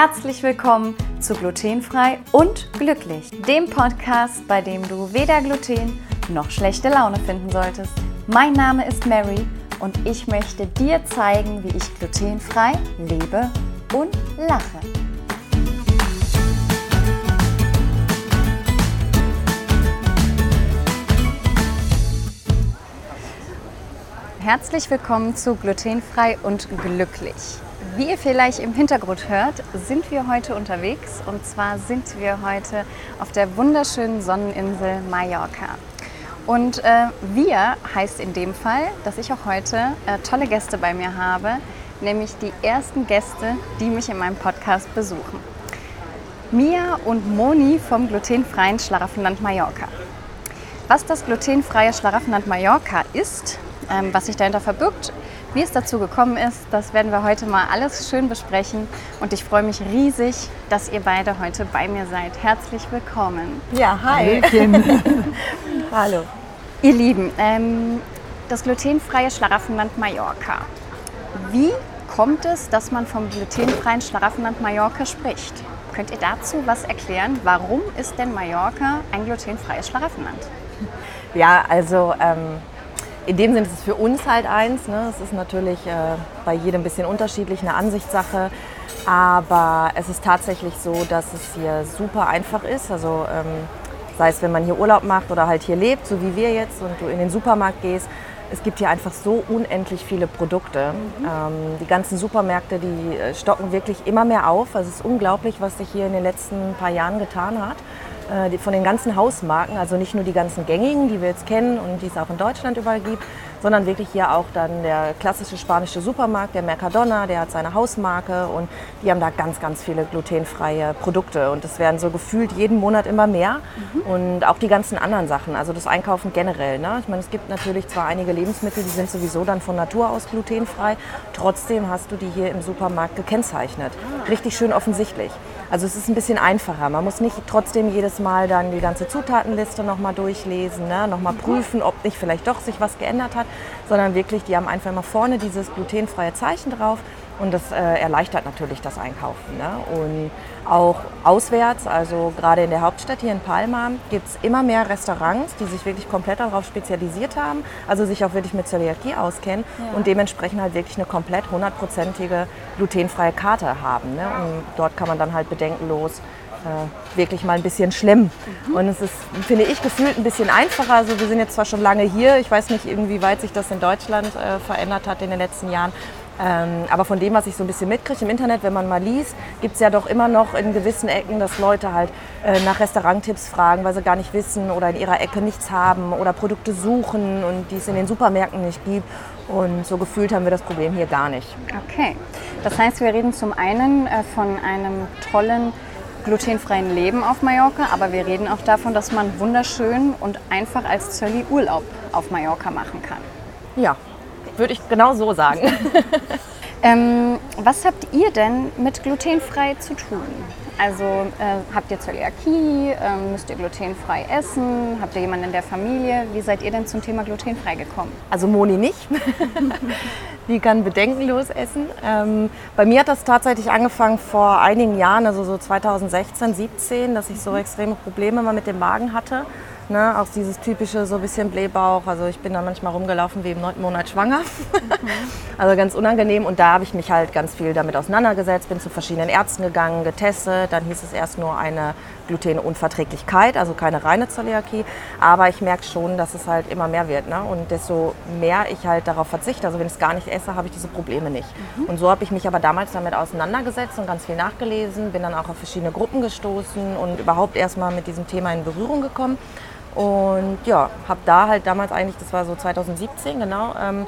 Herzlich willkommen zu Glutenfrei und Glücklich, dem Podcast, bei dem du weder Gluten noch schlechte Laune finden solltest. Mein Name ist Mary und ich möchte dir zeigen, wie ich glutenfrei lebe und lache. Herzlich willkommen zu Glutenfrei und Glücklich. Wie ihr vielleicht im Hintergrund hört, sind wir heute unterwegs und zwar sind wir heute auf der wunderschönen Sonneninsel Mallorca. Und äh, wir heißt in dem Fall, dass ich auch heute äh, tolle Gäste bei mir habe, nämlich die ersten Gäste, die mich in meinem Podcast besuchen. Mia und Moni vom glutenfreien Schlaraffenland Mallorca. Was das glutenfreie Schlaraffenland Mallorca ist, ähm, was sich dahinter verbirgt, wie es dazu gekommen ist, das werden wir heute mal alles schön besprechen. Und ich freue mich riesig, dass ihr beide heute bei mir seid. Herzlich willkommen. Ja, hi. Hallo. Ihr Lieben, ähm, das glutenfreie Schlaraffenland Mallorca. Wie kommt es, dass man vom glutenfreien Schlaraffenland Mallorca spricht? Könnt ihr dazu was erklären? Warum ist denn Mallorca ein glutenfreies Schlaraffenland? Ja, also ähm, in dem Sinne ist es für uns halt eins. Ne? Es ist natürlich äh, bei jedem ein bisschen unterschiedlich, eine Ansichtssache. Aber es ist tatsächlich so, dass es hier super einfach ist. Also ähm, sei es, wenn man hier Urlaub macht oder halt hier lebt, so wie wir jetzt, und du in den Supermarkt gehst. Es gibt hier einfach so unendlich viele Produkte. Mhm. Ähm, die ganzen Supermärkte, die äh, stocken wirklich immer mehr auf. Also es ist unglaublich, was sich hier in den letzten paar Jahren getan hat. Äh, von den ganzen Hausmarken, also nicht nur die ganzen gängigen, die wir jetzt kennen und die es auch in Deutschland überall gibt, sondern wirklich hier auch dann der klassische spanische Supermarkt, der Mercadona, der hat seine Hausmarke und die haben da ganz, ganz viele glutenfreie Produkte und es werden so gefühlt jeden Monat immer mehr mhm. und auch die ganzen anderen Sachen, also das Einkaufen generell. Ne? Ich meine, es gibt natürlich zwar einige Lebensmittel, die sind sowieso dann von Natur aus glutenfrei, trotzdem hast du die hier im Supermarkt gekennzeichnet. Richtig schön offensichtlich. Also es ist ein bisschen einfacher. Man muss nicht trotzdem jedes Mal dann die ganze Zutatenliste nochmal durchlesen, ne? nochmal prüfen, ob nicht vielleicht doch sich was geändert hat sondern wirklich, die haben einfach immer vorne dieses glutenfreie Zeichen drauf und das äh, erleichtert natürlich das Einkaufen. Ne? Und auch auswärts, also gerade in der Hauptstadt hier in Palma, gibt es immer mehr Restaurants, die sich wirklich komplett darauf spezialisiert haben, also sich auch wirklich mit Zöliakie auskennen ja. und dementsprechend halt wirklich eine komplett hundertprozentige glutenfreie Karte haben. Ne? Und dort kann man dann halt bedenkenlos äh, wirklich mal ein bisschen schlimm. Mhm. Und es ist, finde ich, gefühlt ein bisschen einfacher. Also wir sind jetzt zwar schon lange hier, ich weiß nicht, inwieweit sich das in Deutschland äh, verändert hat in den letzten Jahren. Ähm, aber von dem, was ich so ein bisschen mitkriege im Internet, wenn man mal liest, gibt es ja doch immer noch in gewissen Ecken, dass Leute halt äh, nach Restauranttipps fragen, weil sie gar nicht wissen oder in ihrer Ecke nichts haben oder Produkte suchen und die es in den Supermärkten nicht gibt. Und so gefühlt haben wir das Problem hier gar nicht. Okay, das heißt, wir reden zum einen äh, von einem tollen glutenfreien Leben auf Mallorca, aber wir reden auch davon, dass man wunderschön und einfach als Zölli Urlaub auf Mallorca machen kann. Ja, würde ich genau so sagen. ähm, was habt ihr denn mit glutenfrei zu tun? Also äh, habt ihr Zöliakie? Äh, müsst ihr glutenfrei essen? Habt ihr jemanden in der Familie? Wie seid ihr denn zum Thema glutenfrei gekommen? Also Moni nicht. Die kann bedenkenlos essen. Ähm, bei mir hat das tatsächlich angefangen vor einigen Jahren, also so 2016, 17, dass ich so extreme Probleme mal mit dem Magen hatte. Ne, auch dieses typische so ein bisschen Blähbauch. Also ich bin dann manchmal rumgelaufen wie im neunten Monat schwanger. Mhm. also ganz unangenehm. Und da habe ich mich halt ganz viel damit auseinandergesetzt, bin zu verschiedenen Ärzten gegangen, getestet. Dann hieß es erst nur eine Glutenunverträglichkeit, also keine reine Zöliakie. Aber ich merke schon, dass es halt immer mehr wird. Ne? Und desto mehr ich halt darauf verzichte, also wenn ich es gar nicht esse, habe ich diese Probleme nicht. Mhm. Und so habe ich mich aber damals damit auseinandergesetzt und ganz viel nachgelesen, bin dann auch auf verschiedene Gruppen gestoßen und überhaupt erstmal mit diesem Thema in Berührung gekommen. Und ja, habe da halt damals eigentlich, das war so 2017 genau, ähm,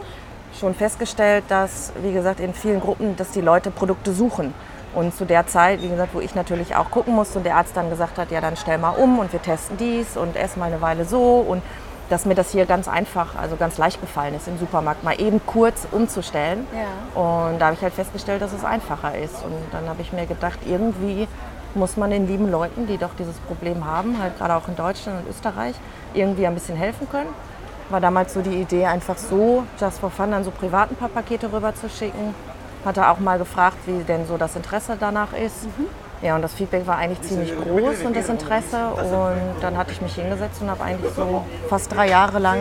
schon festgestellt, dass, wie gesagt, in vielen Gruppen, dass die Leute Produkte suchen. Und zu der Zeit, wie gesagt, wo ich natürlich auch gucken musste und der Arzt dann gesagt hat, ja, dann stell mal um und wir testen dies und ess mal eine Weile so. Und dass mir das hier ganz einfach, also ganz leicht gefallen ist, im Supermarkt mal eben kurz umzustellen. Ja. Und da habe ich halt festgestellt, dass es einfacher ist. Und dann habe ich mir gedacht, irgendwie muss man den lieben Leuten, die doch dieses Problem haben, halt gerade auch in Deutschland und Österreich, irgendwie ein bisschen helfen können. War damals so die Idee, einfach so, just for fun, dann so privaten paar Pakete rüber zu schicken. Hatte auch mal gefragt, wie denn so das Interesse danach ist. Mhm. Ja, und das Feedback war eigentlich ziemlich groß und das Interesse. Und dann hatte ich mich hingesetzt und habe eigentlich so fast drei Jahre lang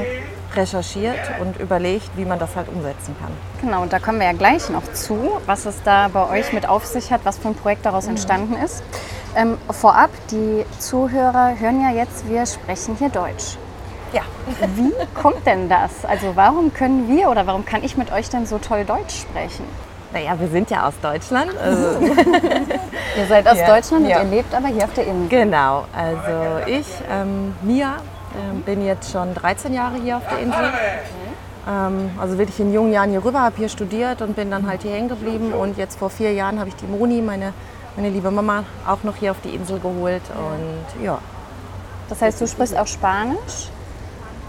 recherchiert und überlegt, wie man das halt umsetzen kann. Genau, und da kommen wir ja gleich noch zu, was es da bei euch mit auf sich hat, was für ein Projekt daraus mhm. entstanden ist. Ähm, vorab, die Zuhörer hören ja jetzt, wir sprechen hier Deutsch. Ja. Wie kommt denn das? Also warum können wir oder warum kann ich mit euch denn so toll Deutsch sprechen? Naja, wir sind ja aus Deutschland. Also ihr seid aus ja, Deutschland und ja. ihr lebt aber hier auf der Insel. Genau, also ich, ähm, Mia, ähm, bin jetzt schon 13 Jahre hier auf der Insel. Ähm, also wirklich in jungen Jahren hier rüber, habe hier studiert und bin dann halt hier hängen geblieben. Und jetzt vor vier Jahren habe ich die Moni, meine, meine liebe Mama, auch noch hier auf die Insel geholt. Und ja. Das heißt, du sprichst auch Spanisch?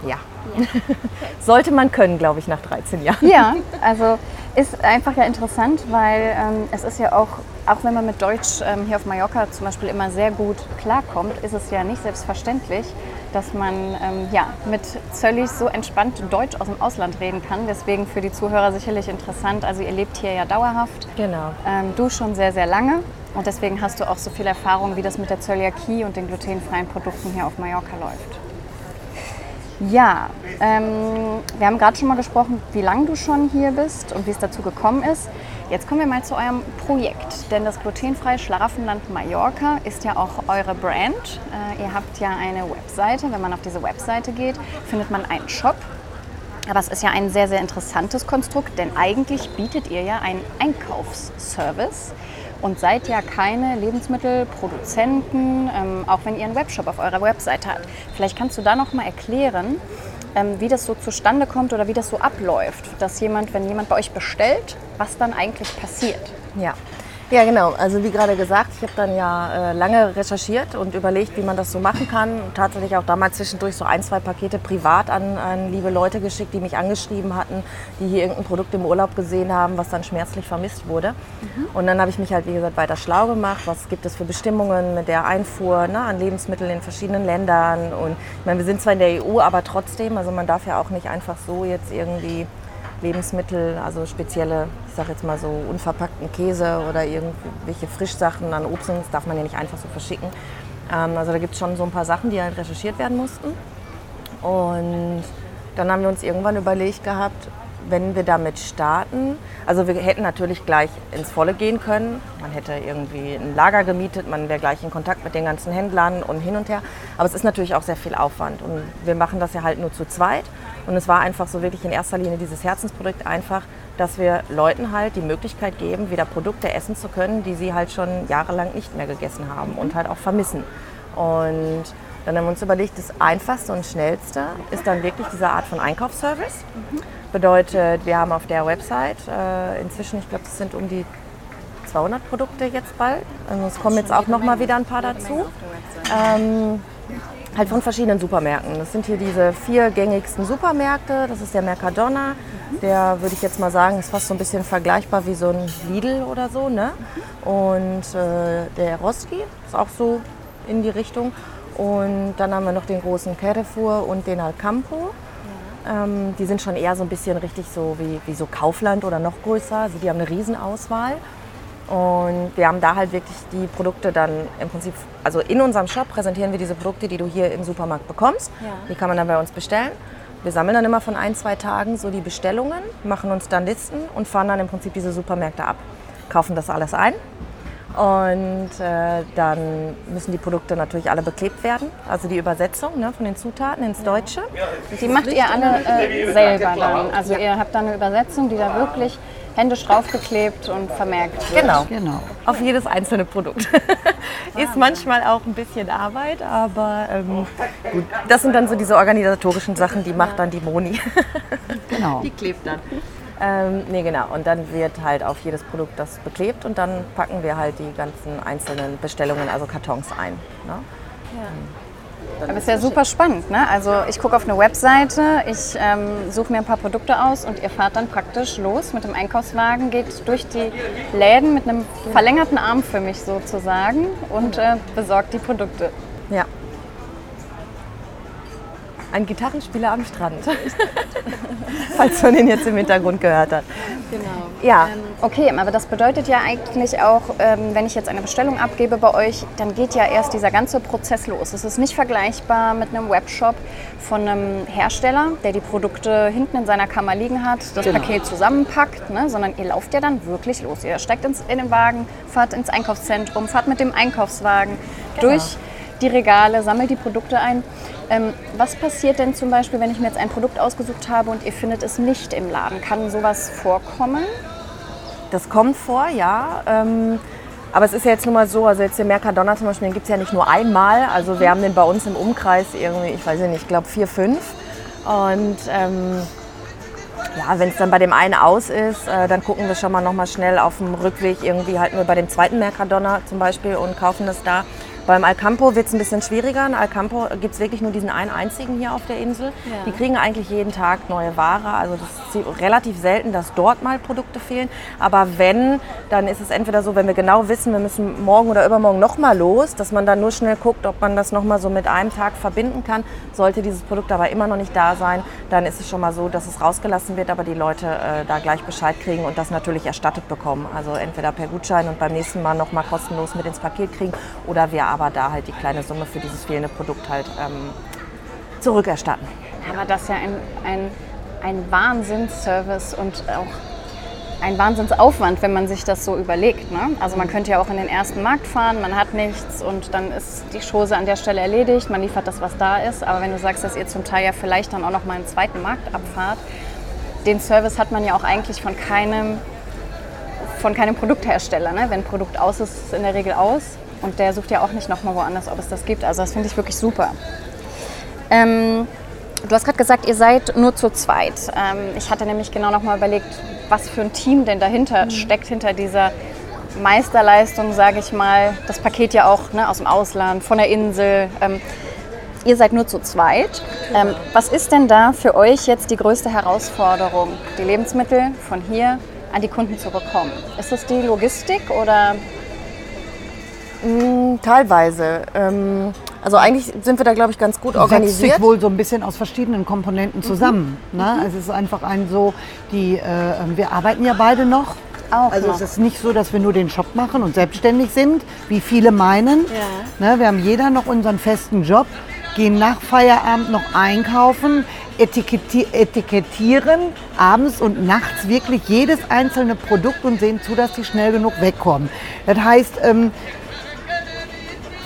Ja. ja. Sollte man können, glaube ich, nach 13 Jahren. Ja, also ist einfach ja interessant, weil ähm, es ist ja auch, auch wenn man mit Deutsch ähm, hier auf Mallorca zum Beispiel immer sehr gut klarkommt, ist es ja nicht selbstverständlich, dass man ähm, ja, mit Zöllis so entspannt Deutsch aus dem Ausland reden kann. Deswegen für die Zuhörer sicherlich interessant. Also ihr lebt hier ja dauerhaft. Genau. Ähm, du schon sehr, sehr lange. Und deswegen hast du auch so viel Erfahrung, wie das mit der Zöliakie und den glutenfreien Produkten hier auf Mallorca läuft. Ja, ähm, wir haben gerade schon mal gesprochen, wie lange du schon hier bist und wie es dazu gekommen ist. Jetzt kommen wir mal zu eurem Projekt, denn das glutenfreie Schlaraffenland Mallorca ist ja auch eure Brand. Äh, ihr habt ja eine Webseite. Wenn man auf diese Webseite geht, findet man einen Shop. Aber es ist ja ein sehr, sehr interessantes Konstrukt, denn eigentlich bietet ihr ja einen Einkaufsservice und seid ja keine Lebensmittelproduzenten, ähm, auch wenn ihr einen Webshop auf eurer Webseite habt. Vielleicht kannst du da noch mal erklären, ähm, wie das so zustande kommt oder wie das so abläuft, dass jemand, wenn jemand bei euch bestellt, was dann eigentlich passiert. Ja. Ja, genau. Also wie gerade gesagt, ich habe dann ja äh, lange recherchiert und überlegt, wie man das so machen kann. Tatsächlich auch damals zwischendurch so ein, zwei Pakete privat an, an, liebe Leute geschickt, die mich angeschrieben hatten, die hier irgendein Produkt im Urlaub gesehen haben, was dann schmerzlich vermisst wurde. Mhm. Und dann habe ich mich halt, wie gesagt, weiter schlau gemacht. Was gibt es für Bestimmungen mit der Einfuhr ne, an Lebensmitteln in verschiedenen Ländern? Und ich meine, wir sind zwar in der EU, aber trotzdem, also man darf ja auch nicht einfach so jetzt irgendwie Lebensmittel, also spezielle, ich sage jetzt mal so unverpackten Käse oder irgendwelche Frischsachen an Obst, das darf man ja nicht einfach so verschicken. Ähm, also da gibt es schon so ein paar Sachen, die halt recherchiert werden mussten. Und dann haben wir uns irgendwann überlegt gehabt, wenn wir damit starten, also wir hätten natürlich gleich ins Volle gehen können. Man hätte irgendwie ein Lager gemietet, man wäre gleich in Kontakt mit den ganzen Händlern und hin und her. Aber es ist natürlich auch sehr viel Aufwand und wir machen das ja halt nur zu zweit. Und es war einfach so wirklich in erster Linie dieses Herzensprojekt einfach, dass wir Leuten halt die Möglichkeit geben, wieder Produkte essen zu können, die sie halt schon jahrelang nicht mehr gegessen haben und halt auch vermissen. Und dann haben wir uns überlegt, das Einfachste und Schnellste ist dann wirklich diese Art von Einkaufsservice. Bedeutet, wir haben auf der Website äh, inzwischen, ich glaube, es sind um die 200 Produkte jetzt bald. Also es kommen jetzt auch noch mal wieder ein paar dazu. Ähm, halt von verschiedenen Supermärkten. Das sind hier diese vier gängigsten Supermärkte. Das ist der Mercadona. Der würde ich jetzt mal sagen, ist fast so ein bisschen vergleichbar wie so ein Lidl oder so. Ne? Und äh, der Roski ist auch so in die Richtung. Und dann haben wir noch den großen Carrefour und den Alcampo. Ähm, die sind schon eher so ein bisschen richtig so wie, wie so Kaufland oder noch größer. Also die haben eine Riesenauswahl. Und wir haben da halt wirklich die Produkte dann im Prinzip, also in unserem Shop präsentieren wir diese Produkte, die du hier im Supermarkt bekommst. Ja. Die kann man dann bei uns bestellen. Wir sammeln dann immer von ein, zwei Tagen so die Bestellungen, machen uns dann Listen und fahren dann im Prinzip diese Supermärkte ab. Kaufen das alles ein und äh, dann müssen die Produkte natürlich alle beklebt werden. Also die Übersetzung ne, von den Zutaten ins Deutsche. Die macht ihr alle äh, selber dann. Also ihr habt dann eine Übersetzung, die da wirklich händisch draufgeklebt und vermerkt wird. Genau, genau. Auf jedes einzelne Produkt. Ist manchmal auch ein bisschen Arbeit, aber ähm, gut. Das sind dann so diese organisatorischen Sachen, die macht dann die Moni. Genau. Die klebt dann. Ähm, nee, genau. Und dann wird halt auf jedes Produkt das beklebt und dann packen wir halt die ganzen einzelnen Bestellungen, also Kartons ein. Ne? Ja. Aber ist ja super spannend. Ne? Also ich gucke auf eine Webseite, ich ähm, suche mir ein paar Produkte aus und ihr fahrt dann praktisch los mit dem Einkaufswagen, geht durch die Läden mit einem verlängerten Arm für mich sozusagen und äh, besorgt die Produkte. Ja. Ein Gitarrenspieler am Strand. Falls man den jetzt im Hintergrund gehört hat. Genau. Ja. Okay, aber das bedeutet ja eigentlich auch, ähm, wenn ich jetzt eine Bestellung abgebe bei euch, dann geht ja erst dieser ganze Prozess los. Es ist nicht vergleichbar mit einem Webshop von einem Hersteller, der die Produkte hinten in seiner Kammer liegen hat, das Genau. Paket zusammenpackt, ne? sondern ihr lauft ja dann wirklich los. Ihr steigt ins, in den Wagen, fahrt ins Einkaufszentrum, fahrt mit dem Einkaufswagen durch die Regale, sammelt die Produkte ein. Ähm, was passiert denn zum Beispiel, wenn ich mir jetzt ein Produkt ausgesucht habe und ihr findet es nicht im Laden? Kann sowas vorkommen? Das kommt vor, ja. Ähm, aber es ist ja jetzt nun mal so, also jetzt den Mercadona zum Beispiel, den gibt es ja nicht nur einmal. Also wir haben den bei uns im Umkreis irgendwie, ich weiß nicht, ich glaube vier, fünf. Und ähm, ja, wenn es dann bei dem einen aus ist, äh, dann gucken wir schon mal noch mal schnell auf dem Rückweg irgendwie halten wir bei dem zweiten Mercadona zum Beispiel und kaufen das da. Beim Alcampo wird es ein bisschen schwieriger. In Alcampo gibt es wirklich nur diesen einen einzigen hier auf der Insel. Die kriegen eigentlich jeden Tag neue Ware. Also das ist relativ selten, dass dort mal Produkte fehlen. Aber wenn, dann ist es entweder so, wenn wir genau wissen, wir müssen morgen oder übermorgen noch mal los, dass man dann nur schnell guckt, ob man das noch mal so mit einem Tag verbinden kann. Sollte dieses Produkt aber immer noch nicht da sein, dann ist es schon mal so, dass es rausgelassen wird, aber die Leute äh, da gleich Bescheid kriegen und das natürlich erstattet bekommen. Also entweder per Gutschein und beim nächsten Mal noch mal kostenlos mit ins Paket kriegen oder wir aber da halt die kleine Summe für dieses fehlende Produkt halt ähm, zurückerstatten. Aber das ist ja ein, ein, ein Wahnsinnsservice und auch ein Wahnsinnsaufwand, wenn man sich das so überlegt. Ne? Also man könnte ja auch in den ersten Markt fahren, man hat nichts und dann ist die Chose an der Stelle erledigt, man liefert das, was da ist. Aber wenn du sagst, dass ihr zum Teil ja vielleicht dann auch noch mal einen zweiten Markt abfahrt, den Service hat man ja auch eigentlich von keinem, von keinem Produkthersteller. Ne? Wenn ein Produkt aus ist, ist es in der Regel aus. Und der sucht ja auch nicht noch mal woanders, ob es das gibt. Also das finde ich wirklich super. Ähm, du hast gerade gesagt, ihr seid nur zu zweit. Ähm, ich hatte nämlich genau noch mal überlegt, was für ein Team denn dahinter steckt, hinter dieser Meisterleistung, sage ich mal. Das Paket ja auch ne, aus dem Ausland, von der Insel. Ähm, ihr seid nur zu zweit. Ähm, was ist denn da für euch jetzt die größte Herausforderung, die Lebensmittel von hier an die Kunden zu bekommen? Ist es die Logistik oder Teilweise. Ähm, also eigentlich sind wir da, glaube ich, ganz gut setzt organisiert. sich wohl so ein bisschen aus verschiedenen Komponenten zusammen. Ne? Es ist einfach ein so, die, äh, wir arbeiten ja beide noch. Auch also noch. es ist nicht so, dass wir nur den Shop machen und selbstständig sind, wie viele meinen. Ne? Wir haben jeder noch unseren festen Job, gehen nach Feierabend noch einkaufen, etikettier etikettieren abends und nachts wirklich jedes einzelne Produkt und sehen zu, dass die schnell genug wegkommen. Das heißt, ähm,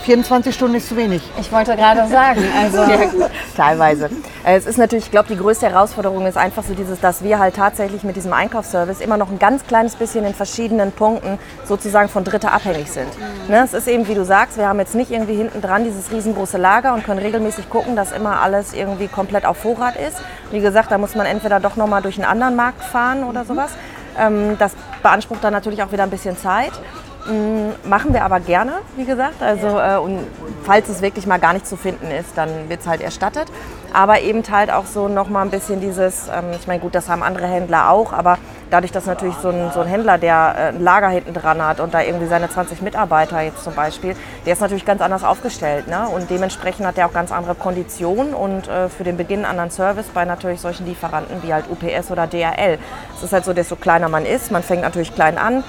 24 Stunden ist zu wenig. ich wollte gerade sagen, also Teilweise. Äh, Es ist natürlich, ich glaube, die größte Herausforderung ist einfach so dieses, dass wir halt tatsächlich mit diesem Einkaufsservice immer noch ein ganz kleines bisschen in verschiedenen Punkten sozusagen von Dritter abhängig sind. Ne? Es ist eben, wie du sagst, wir haben jetzt nicht irgendwie hinten dran dieses riesengroße Lager und können regelmäßig gucken, dass immer alles irgendwie komplett auf Vorrat ist. Wie gesagt, da muss man entweder doch nochmal durch einen anderen Markt fahren oder sowas. Ähm, Das beansprucht dann natürlich auch wieder ein bisschen Zeit. Mm, Machen wir aber gerne, wie gesagt. Also, äh, und falls es wirklich mal gar nicht zu finden ist, dann wird es halt erstattet. Aber eben halt auch so noch mal ein bisschen dieses, ähm, ich meine, gut, das haben andere Händler auch, aber dadurch, dass natürlich so ein, so ein Händler, der äh, ein Lager hinten dran hat und da irgendwie seine 20 Mitarbeiter jetzt zum Beispiel, der ist natürlich ganz anders aufgestellt. Ne? Und dementsprechend hat er auch ganz andere Konditionen und äh, für den Beginn anderen Service bei natürlich solchen Lieferanten wie halt UPS oder DRL. Es ist halt so, desto kleiner man ist, man fängt natürlich klein an,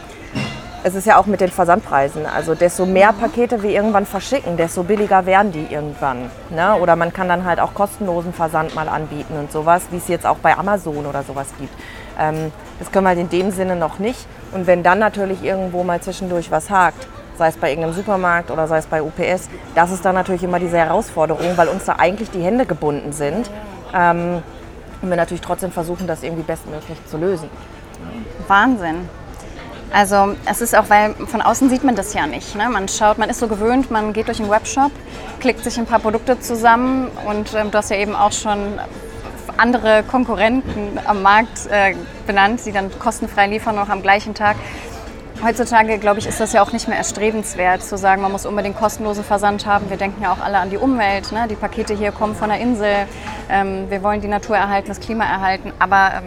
es ist ja auch mit den Versandpreisen. Also desto mehr Pakete wir irgendwann verschicken, desto billiger werden die irgendwann. Ne? Oder man kann dann halt auch kostenlosen Versand mal anbieten und sowas, wie es jetzt auch bei Amazon oder sowas gibt. Ähm, das können wir halt in dem Sinne noch nicht. Und wenn dann natürlich irgendwo mal zwischendurch was hakt, sei es bei irgendeinem Supermarkt oder sei es bei UPS, das ist dann natürlich immer diese Herausforderung, weil uns da eigentlich die Hände gebunden sind. Ähm, und wir natürlich trotzdem versuchen, das irgendwie bestmöglich zu lösen. Wahnsinn. Also es ist auch, weil von außen sieht man das ja nicht. Ne? Man schaut, man ist so gewöhnt, man geht durch einen Webshop, klickt sich ein paar Produkte zusammen und ähm, du hast ja eben auch schon andere Konkurrenten am Markt äh, benannt, die dann kostenfrei liefern, noch am gleichen Tag. Heutzutage, glaube ich, ist das ja auch nicht mehr erstrebenswert, zu sagen, man muss unbedingt kostenlosen Versand haben. Wir denken ja auch alle an die Umwelt. Ne? Die Pakete hier kommen von der Insel. Ähm, wir wollen die Natur erhalten, das Klima erhalten. Aber ähm,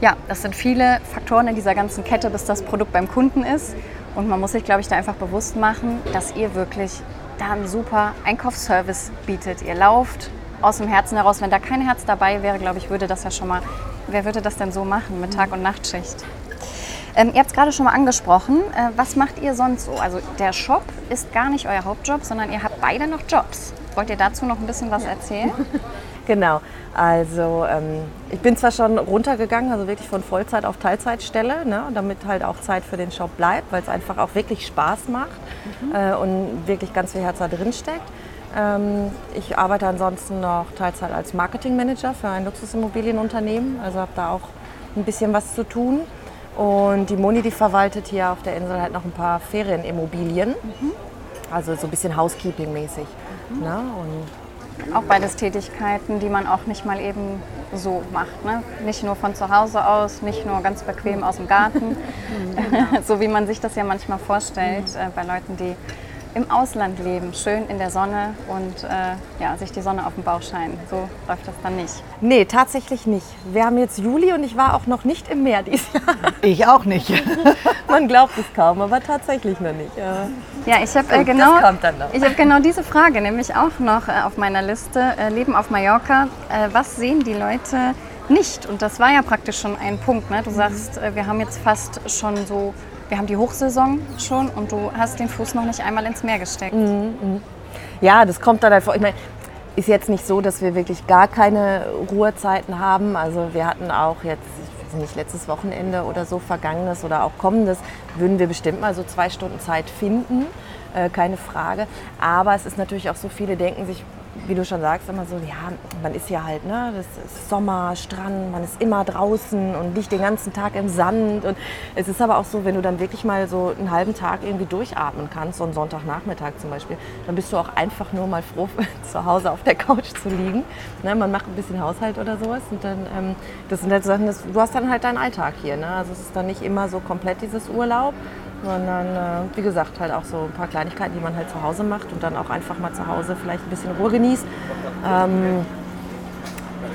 ja, das sind viele Faktoren in dieser ganzen Kette, bis das Produkt beim Kunden ist. Und man muss sich, glaube ich, da einfach bewusst machen, dass ihr wirklich da einen super Einkaufsservice bietet. Ihr lauft aus dem Herzen heraus. Wenn da kein Herz dabei wäre, glaube ich, würde das ja schon mal, wer würde das denn so machen mit Tag- und Nachtschicht? Ähm, ihr habt es gerade schon mal angesprochen. Äh, was macht ihr sonst so? Also der Shop ist gar nicht euer Hauptjob, sondern ihr habt beide noch Jobs. Wollt ihr dazu noch ein bisschen was erzählen? Genau. Also ähm, ich bin zwar schon runtergegangen, also wirklich von Vollzeit auf Teilzeitstelle, ne, damit halt auch Zeit für den Shop bleibt, weil es einfach auch wirklich Spaß macht mhm. äh, und wirklich ganz viel Herz da drin steckt. Ähm, ich arbeite ansonsten noch Teilzeit als Marketingmanager für ein Luxusimmobilienunternehmen, also habe da auch ein bisschen was zu tun. Und die Moni, die verwaltet hier auf der Insel halt noch ein paar Ferienimmobilien, mhm. also so ein bisschen Housekeeping-mäßig. Mhm. Ne? Auch beides Tätigkeiten, die man auch nicht mal eben so macht. Ne? Nicht nur von zu Hause aus, nicht nur ganz bequem aus dem Garten, so wie man sich das ja manchmal vorstellt äh, bei Leuten, die im Ausland leben, schön in der Sonne und äh, ja, sich die Sonne auf den Bauch scheinen. So läuft das dann nicht. Nee, tatsächlich nicht. Wir haben jetzt Juli und ich war auch noch nicht im Meer dieses Jahr. Ich auch nicht. Man glaubt es kaum, aber tatsächlich noch nicht. Ja, ich habe äh, genau, hab genau diese Frage nämlich auch noch äh, auf meiner Liste. Äh, Leben auf Mallorca. Äh, was sehen die Leute nicht? Und das war ja praktisch schon ein Punkt. Ne? Du sagst, äh, wir haben jetzt fast schon so wir haben die Hochsaison schon und du hast den Fuß noch nicht einmal ins Meer gesteckt. Mhm, mh. Ja, das kommt dann einfach. Ich meine, ist jetzt nicht so, dass wir wirklich gar keine Ruhezeiten haben. Also wir hatten auch jetzt, ich weiß nicht, letztes Wochenende oder so, vergangenes oder auch kommendes, würden wir bestimmt mal so zwei Stunden Zeit finden. Äh, keine Frage. Aber es ist natürlich auch so, viele denken sich, wie du schon sagst, immer so, ja, man ist ja halt, ne, das ist Sommer, Strand, man ist immer draußen und liegt den ganzen Tag im Sand. Und es ist aber auch so, wenn du dann wirklich mal so einen halben Tag irgendwie durchatmen kannst, so einen Sonntagnachmittag zum Beispiel, dann bist du auch einfach nur mal froh, zu Hause auf der Couch zu liegen. Ne, man macht ein bisschen Haushalt oder sowas und dann, ähm, das sind halt Sachen, das, du hast dann halt deinen Alltag hier. Ne? Also es ist dann nicht immer so komplett dieses Urlaub, sondern äh, wie gesagt halt auch so ein paar Kleinigkeiten, die man halt zu Hause macht und dann auch einfach mal zu Hause vielleicht ein bisschen Ruhe genießt. Ähm,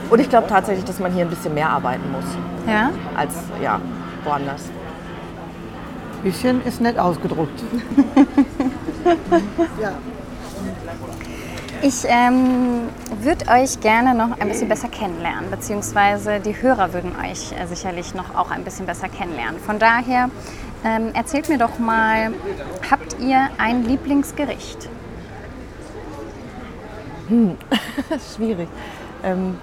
und ich glaube tatsächlich, dass man hier ein bisschen mehr arbeiten muss. Ja? Als ja, woanders. Bisschen ist nett ausgedruckt. ja. Ich ähm, würde euch gerne noch ein bisschen besser kennenlernen, beziehungsweise die Hörer würden euch äh, sicherlich noch auch ein bisschen besser kennenlernen. Von daher ähm, erzählt mir doch mal, habt ihr ein Lieblingsgericht? Hm. Schwierig. Ähm,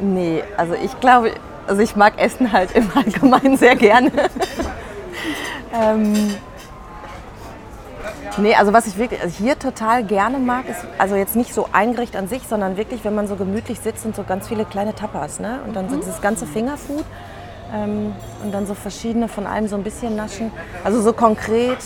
nee, also ich glaube, also ich mag Essen halt im Allgemeinen sehr gerne. ähm, nee, also was ich wirklich also hier total gerne mag, ist also jetzt nicht so ein Gericht an sich, sondern wirklich, wenn man so gemütlich sitzt und so ganz viele kleine Tapas, ne? Und dann mhm. so dieses ganze Fingerfood ähm, und dann so verschiedene von allem so ein bisschen naschen. Also so konkret,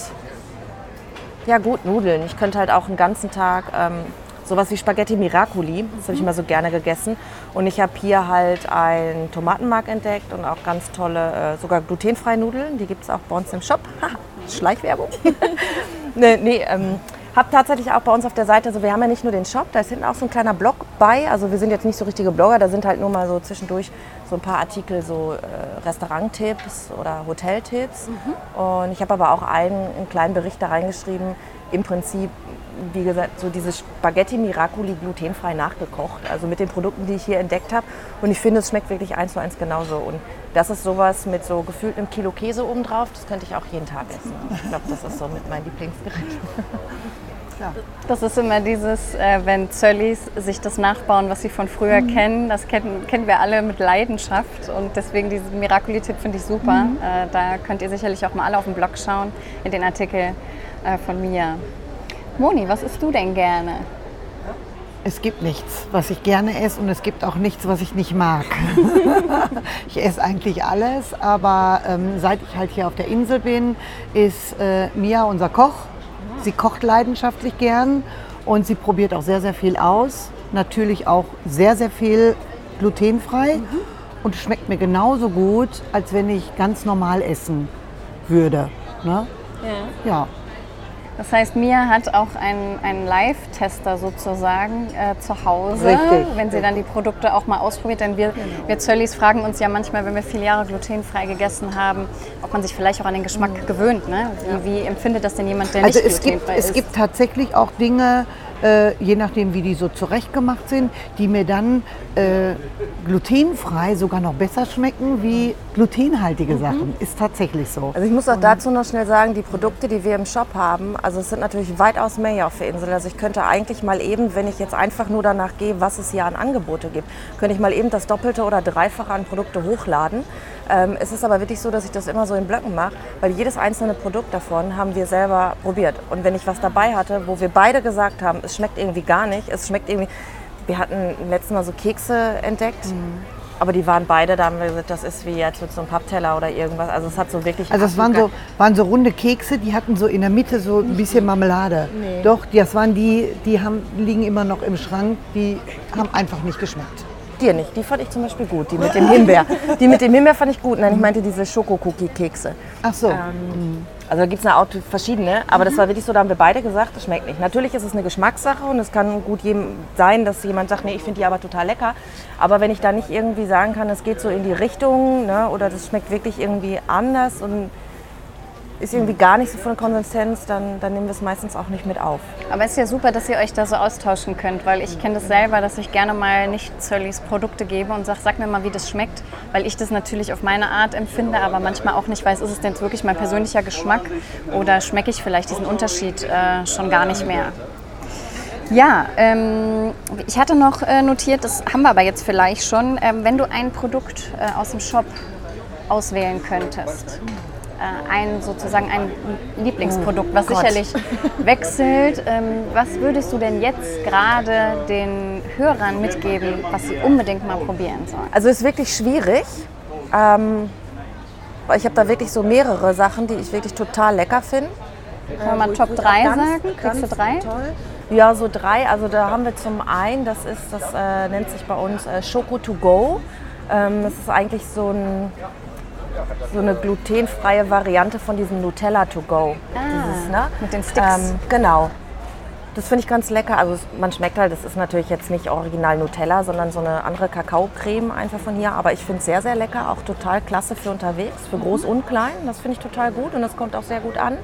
ja gut, Nudeln. Ich könnte halt auch einen ganzen Tag ähm, sowas wie Spaghetti Miracoli, das habe ich immer so gerne gegessen. Und ich habe hier halt einen Tomatenmark entdeckt und auch ganz tolle, äh, sogar glutenfreie Nudeln. Die gibt es auch bei uns im Shop. Schleichwerbung. nee, nee ähm, habe tatsächlich auch bei uns auf der Seite, also wir haben ja nicht nur den Shop, da ist hinten auch so ein kleiner Blog bei. Also wir sind jetzt nicht so richtige Blogger, da sind halt nur mal so zwischendurch so ein paar Artikel, so äh, Restauranttipps oder Hoteltipps. Mhm. Und ich habe aber auch einen, einen kleinen Bericht da reingeschrieben, im Prinzip, wie gesagt, so dieses Spaghetti Miracoli glutenfrei nachgekocht. Also mit den Produkten, die ich hier entdeckt habe. Und ich finde, es schmeckt wirklich eins zu eins genauso. Und das ist sowas mit so gefühlt einem Kilo Käse obendrauf. Das könnte ich auch jeden Tag essen. Ich glaube, das ist so mit mein Lieblingsgericht. Ja. Das ist immer dieses, äh, wenn Zöllis sich das nachbauen, was sie von früher mhm. kennen. Das kennen, kennen wir alle mit Leidenschaft und deswegen diesen Miracoli-Tipp finde ich super. Mhm. Äh, da könnt ihr sicherlich auch mal alle auf den Blog schauen, in den Artikel äh, von mir. Moni, was isst du denn gerne? Es gibt nichts, was ich gerne esse und es gibt auch nichts, was ich nicht mag. ich esse eigentlich alles, aber ähm, seit ich halt hier auf der Insel bin, ist äh, Mia unser Koch Sie kocht leidenschaftlich gern und sie probiert auch sehr, sehr viel aus. Natürlich auch sehr, sehr viel glutenfrei. Mhm. Und schmeckt mir genauso gut, als wenn ich ganz normal essen würde. Ne? Ja. ja. Das heißt, Mia hat auch einen, einen Live-Tester sozusagen äh, zu Hause, Richtig. wenn sie dann die Produkte auch mal ausprobiert. Denn wir, genau. wir Zöllis fragen uns ja manchmal, wenn wir viele Jahre glutenfrei gegessen haben, ob man sich vielleicht auch an den Geschmack mhm. gewöhnt. Ne? Wie, wie, empfindet das denn jemand, der also nicht es glutenfrei gibt, ist? Es gibt tatsächlich auch Dinge, äh, je nachdem wie die so zurechtgemacht sind, die mir dann äh, glutenfrei sogar noch besser schmecken wie glutenhaltige Sachen. Ist tatsächlich so. Also ich muss auch dazu noch schnell sagen, die Produkte, die wir im Shop haben, also es sind natürlich weitaus mehr auf der Insel. Also ich könnte eigentlich mal eben, wenn ich jetzt einfach nur danach gehe, was es hier an Angebote gibt, könnte ich mal eben das Doppelte oder Dreifache an Produkte hochladen. Ähm, es ist aber wirklich so, dass ich das immer so in Blöcken mache, weil jedes einzelne Produkt davon haben wir selber probiert. Und wenn ich was dabei hatte, wo wir beide gesagt haben, es schmeckt irgendwie gar nicht, es schmeckt irgendwie... Wir hatten letztes Mal so Kekse entdeckt. Aber die waren beide, da haben wir gesagt, das ist wie jetzt mit so einem Pappteller oder irgendwas. Also es hat so wirklich. Also es waren so, waren so runde Kekse, die hatten so in der Mitte so ein bisschen Marmelade. Nee. Doch, das waren die, die haben, liegen immer noch im Schrank, die haben einfach nicht geschmeckt. Dir nicht. Die fand ich zum Beispiel gut. Die mit dem Himbeer. Die mit dem Himbeer fand ich gut. Nein, ich meinte diese Schoko-Cookie-Kekse. Ach so. Also da gibt es verschiedene, aber das war wirklich so, da haben wir beide gesagt, das schmeckt nicht. Natürlich ist es eine Geschmackssache und es kann gut jedem sein, dass jemand sagt, nee, ich finde die aber total lecker. Aber wenn ich da nicht irgendwie sagen kann, es geht so in die Richtung ne, oder das schmeckt wirklich irgendwie anders und ist irgendwie gar nicht so von Konsistenz, dann, dann nehmen wir es meistens auch nicht mit auf. Aber es ist ja super, dass ihr euch da so austauschen könnt, weil ich kenne das selber, dass ich gerne mal nicht Zöllis Produkte gebe und sage, sag mir mal, wie das schmeckt, weil ich das natürlich auf meine Art empfinde, aber manchmal auch nicht weiß, ist es denn wirklich mein persönlicher Geschmack oder schmecke ich vielleicht diesen Unterschied äh, schon gar nicht mehr. Ja, ähm, ich hatte noch äh, notiert, das haben wir aber jetzt vielleicht schon, ähm, wenn du ein Produkt äh, aus dem Shop auswählen könntest, ein sozusagen ein Lieblingsprodukt, was Gott. sicherlich wechselt. Ähm, was würdest du denn jetzt gerade den Hörern mitgeben, was sie unbedingt mal probieren sollen? Also ist wirklich schwierig. Ähm, weil ich habe da wirklich so mehrere Sachen, die ich wirklich total lecker finde. Können wir mal Top 3 sagen? Kriegst du drei? Ja, so drei. Also da haben wir zum einen, das ist, das äh, nennt sich bei uns äh, Schoko to go. Ähm, das ist eigentlich so, ein, so eine glutenfreie Variante von diesem Nutella to go. Dieses, ne? Ah, mit den Sticks. Ähm, genau. Das finde ich ganz lecker. Also man schmeckt halt, das ist natürlich jetzt nicht original Nutella, sondern so eine andere Kakaocreme einfach von hier. Aber ich finde es sehr, sehr lecker. Auch total klasse für unterwegs, für groß und klein. Das finde ich total gut und das kommt auch sehr gut an.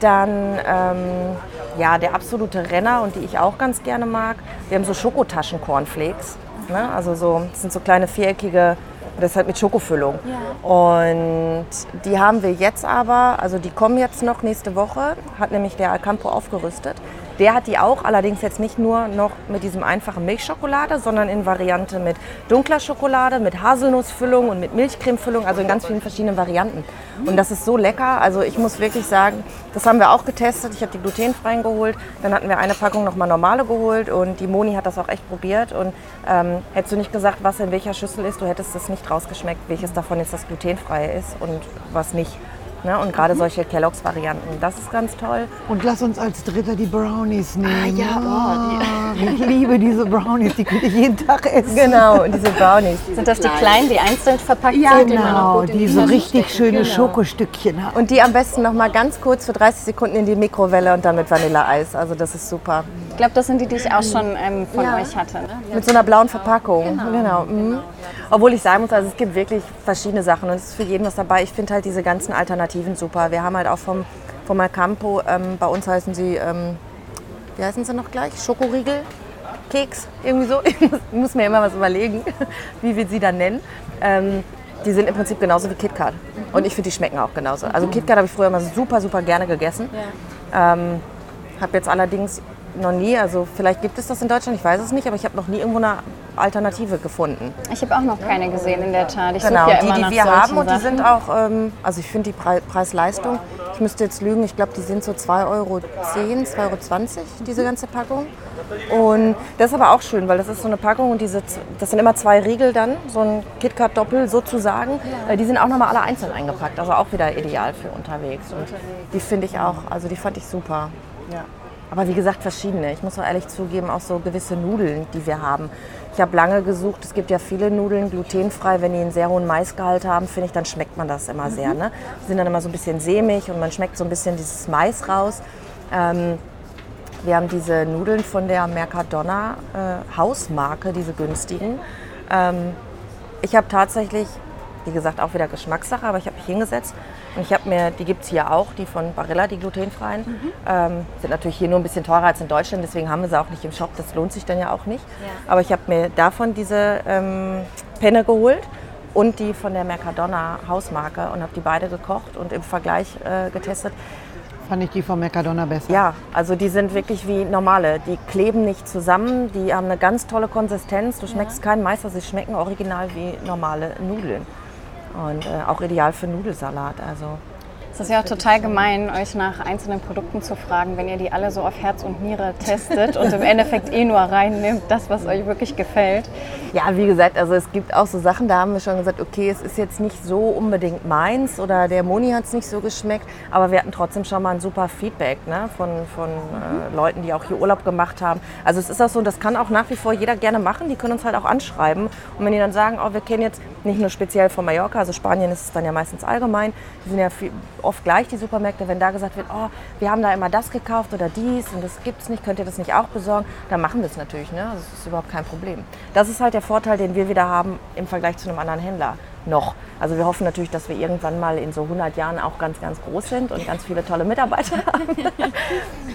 Dann ähm, ja, der absolute Renner und die ich auch ganz gerne mag. Wir haben so Schokotaschen-Cornflakes. Ne? Also so, das sind so kleine viereckige, das ist halt mit Schokofüllung. Und die haben wir jetzt aber, also die kommen jetzt noch nächste Woche, hat nämlich der Alcampo aufgerüstet. Der hat die auch, allerdings jetzt nicht nur noch mit diesem einfachen Milchschokolade, sondern in Variante mit dunkler Schokolade, mit Haselnussfüllung und mit Milchcremefüllung, also in ganz vielen verschiedenen Varianten. Und das ist so lecker. Also ich muss wirklich sagen, das haben wir auch getestet. Ich habe die glutenfreien geholt, dann hatten wir eine Packung nochmal normale geholt und die Moni hat das auch echt probiert. Und ähm, hättest du nicht gesagt, was in welcher Schüssel ist, du hättest es nicht rausgeschmeckt, welches davon jetzt das glutenfreie ist und was nicht. Ne? Und gerade solche Kelloggs-Varianten, das ist ganz toll. Und lass uns als Dritter die Brownies nehmen. ja, oh, Ah, ich liebe diese Brownies, die könnte ich jeden Tag essen. Genau, und diese Brownies. Sind das die kleinen, die einzeln verpackt Ja, sind? genau, die so richtig schöne Schokostückchen haben. Und die am besten noch mal ganz kurz für 30 Sekunden in die Mikrowelle und dann mit Vanilleeis. Also das ist super. Ich glaube, das sind die, die ich auch schon ähm, von euch hatte. Ne? Mit so einer blauen Verpackung. Genau. mhm. Obwohl ich sagen muss, also es gibt wirklich verschiedene Sachen und es ist für jeden was dabei. Ich finde halt diese ganzen Alternativen super. Wir haben halt auch vom, vom Alcampo, ähm, bei uns heißen sie, ähm, wie heißen sie noch gleich? Schokoriegel? Keks? Irgendwie so. Ich muss, muss mir immer was überlegen, wie wir sie dann nennen. Ähm, die sind im Prinzip genauso wie KitKat. Und ich finde, die schmecken auch genauso. Also KitKat habe ich früher immer super, super gerne gegessen. Ähm, habe jetzt allerdings noch nie, also vielleicht gibt es das in Deutschland, ich weiß es nicht, aber ich habe noch nie irgendwo eine Alternative gefunden. Ich habe auch noch keine gesehen in der Tat. Ich Genau, ja die, die wir haben und die sind auch, ähm, also ich finde die Pre Preis-Leistung, ich müsste jetzt lügen, ich glaube, die sind so 2,10 Euro, 2,20 Euro, diese ganze Packung. Und das ist aber auch schön, weil das ist so eine Packung und diese, das sind immer zwei Riegel dann, so ein KitKat-Doppel sozusagen. Äh, Die sind auch nochmal alle einzeln eingepackt, also auch wieder ideal für unterwegs. Und die finde ich auch, also die fand ich super. Ja. Aber wie gesagt, verschiedene. Ich muss auch ehrlich zugeben, auch so gewisse Nudeln, die wir haben. Ich habe lange gesucht, es gibt ja viele Nudeln glutenfrei. Wenn die einen sehr hohen Maisgehalt haben, finde ich, dann schmeckt man das immer sehr. Ne? Die sind dann immer so ein bisschen sämig und man schmeckt so ein bisschen dieses Mais raus. Ähm, wir haben diese Nudeln von der Mercadona äh, Hausmarke, diese günstigen. Ähm, ich habe tatsächlich wie gesagt, auch wieder Geschmackssache, aber ich habe mich hingesetzt und ich habe mir, die gibt es hier auch, die von Barilla, die glutenfreien. Mhm. Ähm, sind natürlich hier nur ein bisschen teurer als in Deutschland, deswegen haben wir sie auch nicht im Shop, das lohnt sich dann ja auch nicht. Ja. Aber ich habe mir davon diese ähm, Penne geholt und die von der Mercadona Hausmarke und habe die beide gekocht und im Vergleich äh, getestet fand ich die von Mercadona besser. Ja, also die sind wirklich wie normale. Die kleben nicht zusammen, die haben eine ganz tolle Konsistenz. Du schmeckst ja. keinen Meister, sie schmecken original wie normale Nudeln. Und äh, auch ideal für Nudelsalat. Also es ist ja auch total gemein, euch nach einzelnen Produkten zu fragen, wenn ihr die alle so auf Herz und Niere testet und im Endeffekt eh nur reinnimmt, das, was euch wirklich gefällt. Ja, wie gesagt, also es gibt auch so Sachen, da haben wir schon gesagt, okay, es ist jetzt nicht so unbedingt meins oder der Moni hat es nicht so geschmeckt, aber wir hatten trotzdem schon mal ein super Feedback ne, von, von äh, Leuten, die auch hier Urlaub gemacht haben. Also es ist auch so, das kann auch nach wie vor jeder gerne machen, die können uns halt auch anschreiben und wenn die dann sagen, oh, wir kennen jetzt nicht nur speziell von Mallorca, also Spanien ist es dann ja meistens allgemein, die sind ja viel, oft gleich, die Supermärkte, wenn da gesagt wird, oh, wir haben da immer das gekauft oder dies und das gibt es nicht, könnt ihr das nicht auch besorgen, dann machen wir es natürlich. Ne? Das ist überhaupt kein Problem. Das ist halt der Vorteil, den wir wieder haben im Vergleich zu einem anderen Händler noch. Also wir hoffen natürlich, dass wir irgendwann mal in so 100 Jahren auch ganz, ganz groß sind und ganz viele tolle Mitarbeiter haben.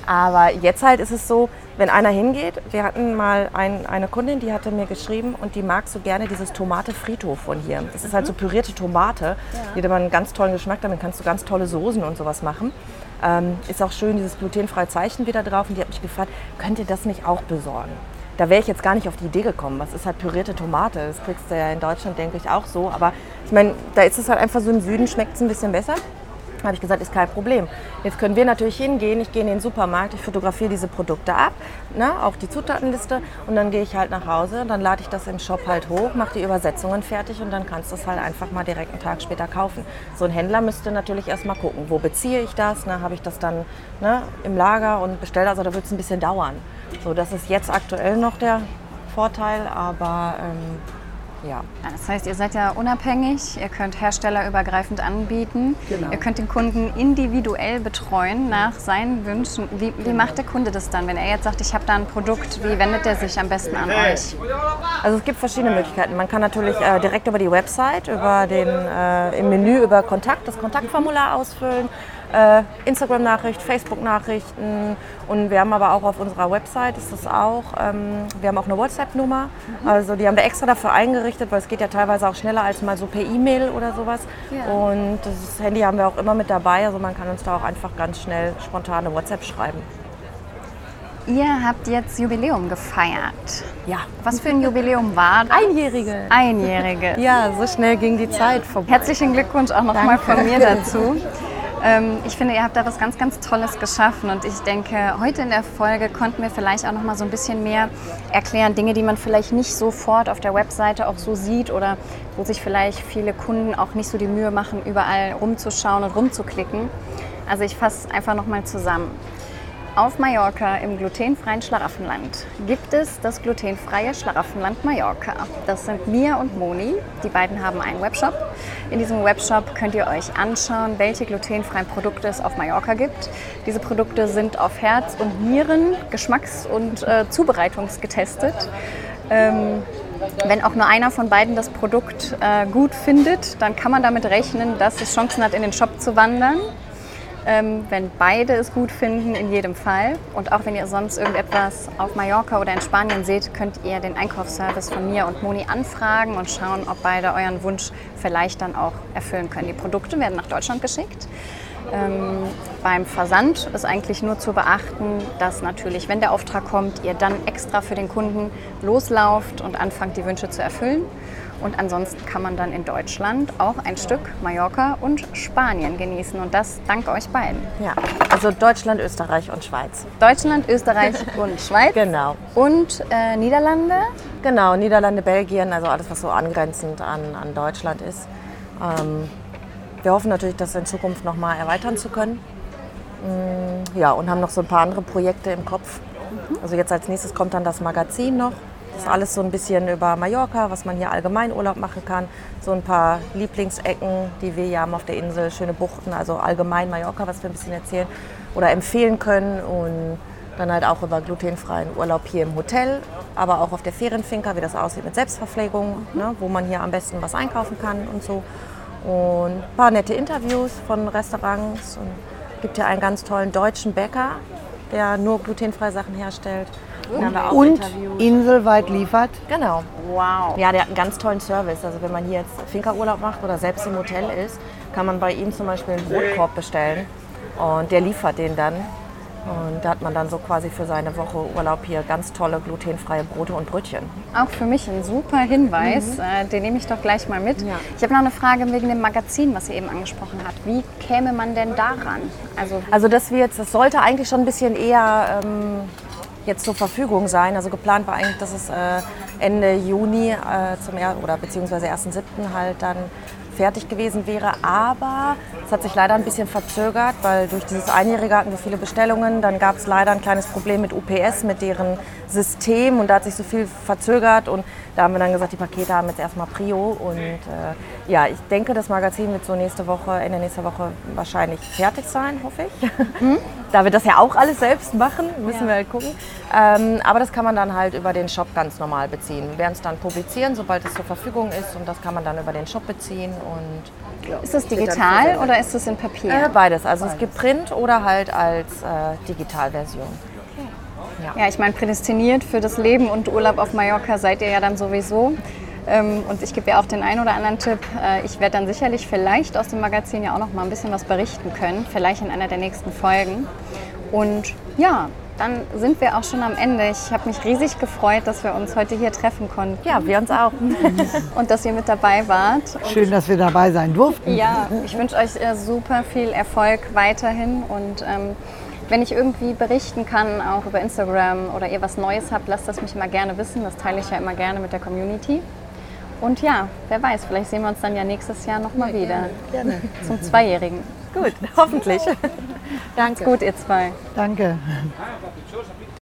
Aber jetzt halt ist es so, wenn einer hingeht, wir hatten mal ein, eine Kundin, die hatte mir geschrieben und die mag so gerne dieses Tomate Frito von hier. Das ist halt so pürierte Tomate, ja. die hat aber einen ganz tollen Geschmack, damit kannst du ganz tolle Soßen und sowas machen. Ähm, ist auch schön, dieses glutenfreie Zeichen wieder drauf und die hat mich gefragt, könnt ihr das nicht auch besorgen? Da wäre ich jetzt gar nicht auf die Idee gekommen. Was ist halt pürierte Tomate? Das kriegst du ja in Deutschland, denke ich, auch so. Aber ich meine, da ist es halt einfach so im Süden, schmeckt es ein bisschen besser. Habe ich gesagt, ist kein Problem. Jetzt können wir natürlich hingehen, ich gehe in den Supermarkt, ich fotografiere diese Produkte ab, ne, auch die Zutatenliste und dann gehe ich halt nach Hause, dann lade ich das im Shop halt hoch, mache die Übersetzungen fertig und dann kannst du es halt einfach mal direkt einen Tag später kaufen. So ein Händler müsste natürlich erstmal gucken, wo beziehe ich das, ne, habe ich das dann ne, im Lager und bestelle das, also da wird es ein bisschen dauern. So, das ist jetzt aktuell noch der Vorteil, aber ähm, ja. Das heißt, ihr seid ja unabhängig, ihr könnt herstellerübergreifend anbieten, genau. ihr könnt den Kunden individuell betreuen nach seinen Wünschen. Wie, wie macht der Kunde das dann, wenn er jetzt sagt, ich habe da ein Produkt, wie wendet er sich am besten an euch? Also es gibt verschiedene Möglichkeiten. Man kann natürlich äh, direkt über die Website, über den, äh, im Menü über Kontakt, das Kontaktformular ausfüllen äh, Instagram-Nachricht, Facebook-Nachrichten und wir haben aber auch auf unserer Website ist das auch, ähm, wir haben auch eine WhatsApp-Nummer, mhm. also die haben wir extra dafür eingerichtet, weil es geht ja teilweise auch schneller als mal so per E-Mail oder sowas ja. und das Handy haben wir auch immer mit dabei, also man kann uns da auch einfach ganz schnell spontane WhatsApp schreiben. Ihr habt jetzt Jubiläum gefeiert. Ja. Was für ein Jubiläum war das? Einjährige. Einjährige. Ja, so schnell ging die ja. Zeit vorbei. Herzlichen Glückwunsch auch nochmal von mir dazu. Ähm, ich finde, ihr habt da was ganz, ganz Tolles geschaffen und ich denke, heute in der Folge konnten wir vielleicht auch noch mal so ein bisschen mehr erklären, Dinge, die man vielleicht nicht sofort auf der Webseite auch so sieht oder wo sich vielleicht viele Kunden auch nicht so die Mühe machen, überall rumzuschauen und rumzuklicken. Also ich fasse einfach noch mal zusammen. Auf Mallorca im glutenfreien Schlaraffenland gibt es das glutenfreie Schlaraffenland Mallorca. Das sind Mia und Moni. Die beiden haben einen Webshop. In diesem Webshop könnt ihr euch anschauen, welche glutenfreien Produkte es auf Mallorca gibt. Diese Produkte sind auf Herz und Nieren geschmacks- und äh, zubereitungsgetestet. Ähm, wenn auch nur einer von beiden das Produkt äh, gut findet, dann kann man damit rechnen, dass es Chancen hat, in den Shop zu wandern ähm, wenn beide es gut finden, in jedem Fall. Und auch wenn ihr sonst irgendetwas auf Mallorca oder in Spanien seht, könnt ihr den Einkaufsservice von mir und Moni anfragen und schauen, ob beide euren Wunsch vielleicht dann auch erfüllen können. Die Produkte werden nach Deutschland geschickt. Ähm, beim Versand ist eigentlich nur zu beachten, dass natürlich, wenn der Auftrag kommt, ihr dann extra für den Kunden loslauft und anfangt, die Wünsche zu erfüllen. Und ansonsten kann man dann in Deutschland auch ein Stück Mallorca und Spanien genießen. Und das dank euch beiden. Ja, also Deutschland, Österreich und Schweiz. Deutschland, Österreich und Schweiz. Genau. Und äh, Niederlande? Genau, Niederlande, Belgien, also alles, was so angrenzend an, an Deutschland ist. Ähm, wir hoffen natürlich, das in Zukunft noch mal erweitern zu können. Mm, ja, und haben noch so ein paar andere Projekte im Kopf. Mhm. Also jetzt als nächstes kommt dann das Magazin noch. Das ist alles so ein bisschen über Mallorca, was man hier allgemein Urlaub machen kann. So ein paar Lieblingsecken, die wir hier haben auf der Insel, schöne Buchten, also allgemein Mallorca, was wir ein bisschen erzählen oder empfehlen können. Und dann halt auch über glutenfreien Urlaub hier im Hotel, aber auch auf der Ferienfinca, wie das aussieht mit Selbstverpflegung, ne, wo man hier am besten was einkaufen kann und so. Und ein paar nette Interviews von Restaurants und gibt ja einen ganz tollen deutschen Bäcker, der nur glutenfreie Sachen herstellt. Und interviewt. inselweit liefert. Genau. Wow. Ja, der hat einen ganz tollen Service. Also wenn man hier jetzt Finca-Urlaub macht oder selbst im Hotel ist, kann man bei ihm zum Beispiel einen Brotkorb bestellen und der liefert den dann. Und da hat man dann so quasi für seine Woche Urlaub hier ganz tolle glutenfreie Brote und Brötchen. Auch für mich ein super Hinweis. Äh, den nehme ich doch gleich mal mit. Ja. Ich habe noch eine Frage wegen dem Magazin, was sie eben angesprochen hat. Wie käme man denn daran? Also Also das wird, das sollte eigentlich schon ein bisschen eher ähm, jetzt zur Verfügung sein. Also geplant war eigentlich, dass es äh, Ende Juni äh, zum er oder beziehungsweise 1.7. halt dann fertig gewesen wäre. Aber es hat sich leider ein bisschen verzögert, weil durch dieses Einjährige hatten wir viele Bestellungen. Dann gab es leider ein kleines Problem mit UPS, mit deren System und da hat sich so viel verzögert und da haben wir dann gesagt, die Pakete haben jetzt erstmal Prio und äh, ja, ich denke, das Magazin wird so nächste Woche, Ende nächster Woche wahrscheinlich fertig sein, hoffe ich. Da wir das ja auch alles selbst machen, müssen wir halt gucken. Ähm, aber das kann man dann halt über den Shop ganz normal beziehen. Wir werden es dann publizieren, sobald es zur Verfügung ist und das kann man dann über den Shop beziehen und ist das digital oder ist das in Papier? äh, beides. Also es gibt Print oder halt als äh, Digitalversion. Ja, ich meine, prädestiniert für das Leben und Urlaub auf Mallorca seid ihr ja dann sowieso. Ähm, Und ich gebe ja auch den einen oder anderen Tipp. Äh, Ich werde dann sicherlich vielleicht aus dem Magazin ja auch noch mal ein bisschen was berichten können, vielleicht in einer der nächsten Folgen. Und ja, dann sind wir auch schon am Ende. Ich habe mich riesig gefreut, dass wir uns heute hier treffen konnten Ja, wir uns auch. und dass ihr mit dabei wart. Schön, dass wir dabei sein durften. Ja, ich wünsche euch äh, super viel Erfolg weiterhin und ähm, wenn ich irgendwie berichten kann, auch über Instagram oder ihr was Neues habt, lasst das mich immer gerne wissen. Das teile ich ja immer gerne mit der Community. Und ja, wer weiß, vielleicht sehen wir uns dann ja nächstes Jahr nochmal wieder. Gerne. Zum Zweijährigen. Gut, hoffentlich. Danke. Gut, ihr zwei. Danke.